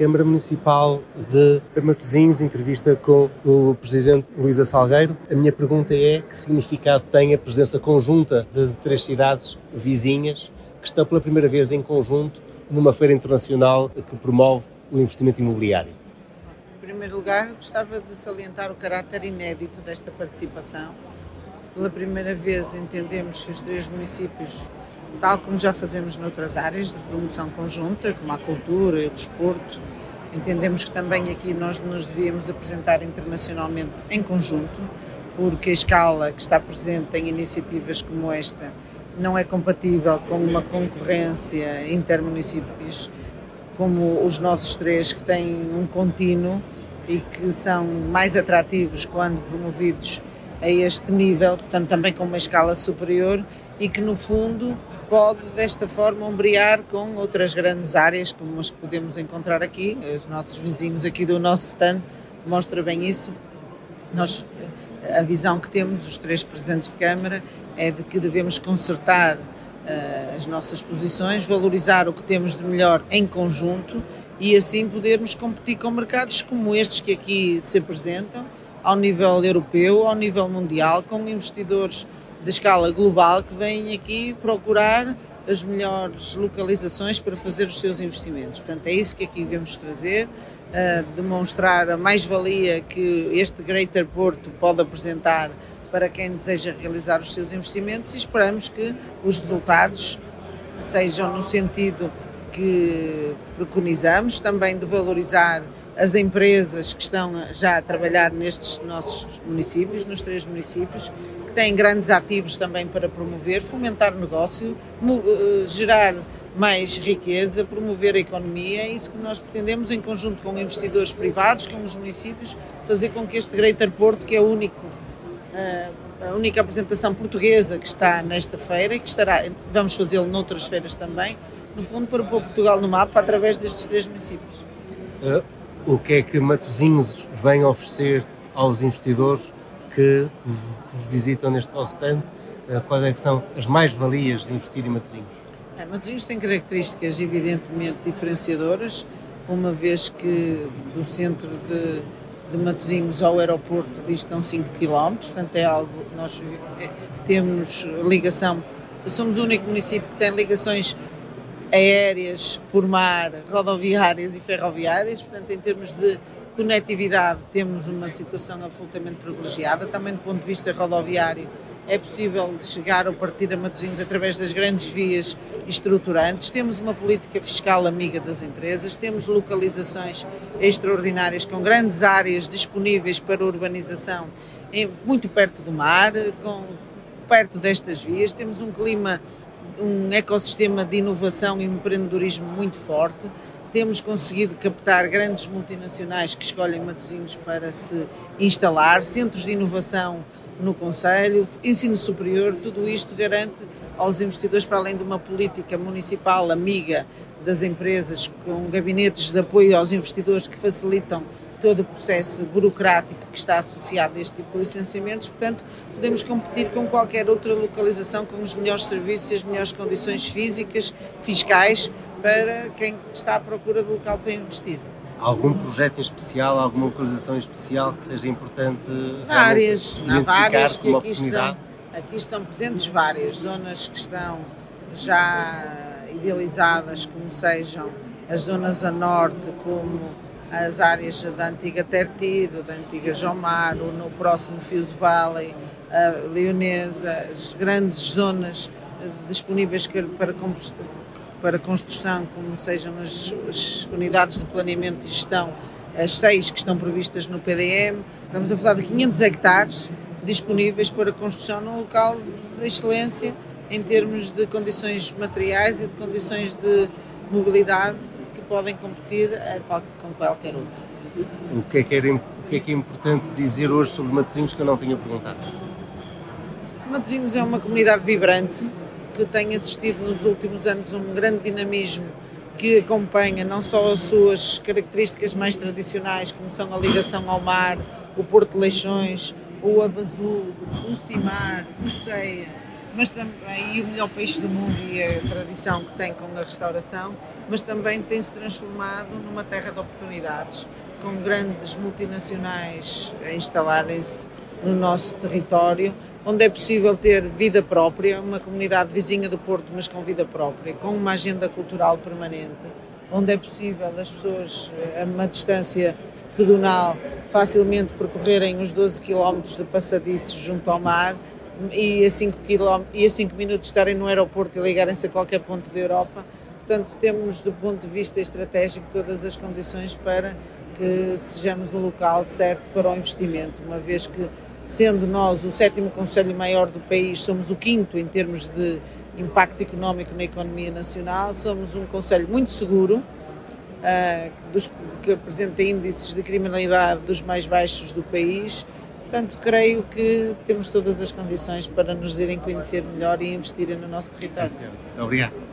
Câmara Municipal de Matosinhos, entrevista com o Presidente Luísa Salgueiro. A minha pergunta é que significado tem a presença conjunta de três cidades vizinhas que estão pela primeira vez em conjunto numa feira internacional que promove o investimento imobiliário? Em primeiro lugar, gostava de salientar o caráter inédito desta participação. Pela primeira vez entendemos que os três municípios tal como já fazemos noutras áreas de promoção conjunta, como a cultura o desporto. Entendemos que também aqui nós nos devíamos apresentar internacionalmente em conjunto, porque a escala que está presente em iniciativas como esta não é compatível com uma concorrência intermunicípios como os nossos três, que têm um contínuo e que são mais atrativos quando promovidos a este nível, portanto, também com uma escala superior e que, no fundo, pode desta forma ombrear com outras grandes áreas como as que podemos encontrar aqui. Os nossos vizinhos aqui do nosso stand mostra bem isso. Nós, a visão que temos, os três presidentes de Câmara, é de que devemos consertar uh, as nossas posições, valorizar o que temos de melhor em conjunto e assim podermos competir com mercados como estes que aqui se apresentam, ao nível europeu, ao nível mundial, com investidores de escala global que vêm aqui procurar as melhores localizações para fazer os seus investimentos. Portanto, é isso que aqui vamos trazer, uh, demonstrar a mais-valia que este Greater Porto pode apresentar para quem deseja realizar os seus investimentos e esperamos que os resultados sejam no sentido que preconizamos, também de valorizar as empresas que estão já a trabalhar nestes nossos municípios, nos três municípios, que têm grandes ativos também para promover, fomentar negócio, eh, gerar mais riqueza, promover a economia, é isso que nós pretendemos em conjunto com investidores privados, com os municípios, fazer com que este Greater Porto, que é o único eh, a única apresentação portuguesa que está nesta feira e que estará, vamos fazê-lo noutras feiras também, no fundo para pôr Portugal no mapa através destes três municípios. Uh, o que é que Matosinhos vem oferecer aos investidores que, vos visitam neste vosso stand? Uh, quais é são as mais-valias de investir em Matosinhos? É, Matosinhos tem características evidentemente diferenciadoras, uma vez que do centro de de Matosinhos ao aeroporto distam 5 km, portanto é algo, nós é, temos ligação, somos o único município que tem ligações aéreas, por mar, rodoviárias e ferroviárias, portanto em termos de conectividade temos uma situação absolutamente privilegiada, também do ponto de vista rodoviário é possível chegar ou partir a Matosinhos através das grandes vias estruturantes. Temos uma política fiscal amiga das empresas, temos localizações extraordinárias com grandes áreas disponíveis para urbanização muito perto do mar, com, perto destas vias. Temos um clima, um ecossistema de inovação e empreendedorismo muito forte temos conseguido captar grandes multinacionais que escolhem Matosinhos para se instalar, centros de inovação no Conselho, ensino superior, tudo isto garante aos investidores, para além de uma política municipal amiga das empresas, com gabinetes de apoio aos investidores que facilitam todo o processo burocrático que está associado a este tipo de licenciamentos, portanto, podemos competir com qualquer outra localização com os melhores serviços e as melhores condições físicas, fiscais, para quem está à procura de local para investir. Algum projeto especial, alguma localização especial que seja importante várias, há várias que aqui estão, aqui estão presentes várias zonas que estão já idealizadas, como sejam as zonas a norte, como as áreas da antiga Tertiro, da antiga Jomar, no próximo Fios Valley, a Leonesa, as grandes zonas disponíveis para para construção, como sejam as, as, unidades de planeamento e gestão, as seis que estão previstas no PDM. Estamos a falar de 500 hectares disponíveis para construção num local de excelência em termos de condições materiais e de condições de mobilidade podem competir com qualquer outro. O que, é que era, o que é que é importante dizer hoje sobre Matosinhos que eu não tinha perguntado? Matosinhos é uma comunidade vibrante, que tem assistido nos últimos anos um grande dinamismo que acompanha não só as suas características mais tradicionais, como são a ligação ao mar, o Porto de Leixões, o Abazul, o Cimar, o Ceia, mas também o melhor peixe do mundo e a tradição que tem com a restauração, mas também tem se transformado numa terra de oportunidades, com grandes multinacionais a instalarem-se no nosso território, onde é possível ter vida própria, uma comunidade vizinha do Porto, mas com vida própria, com uma agenda cultural permanente, onde é possível as pessoas, a uma distância pedonal, facilmente percorrerem os 12 km de passadiços junto ao mar e a 5, km, e a 5 minutos estarem no aeroporto e ligarem-se a qualquer ponto da Europa. Portanto, temos, do ponto de vista estratégico, todas as condições para que sejamos o local certo para o investimento, uma vez que, sendo nós o sétimo conselho maior do país, somos o quinto em termos de impacto económico na economia nacional, somos um conselho muito seguro, uh, dos, que apresenta índices de criminalidade dos mais baixos do país. Portanto, creio que temos todas as condições para nos irem conhecer melhor e investirem no nosso território. Obrigado.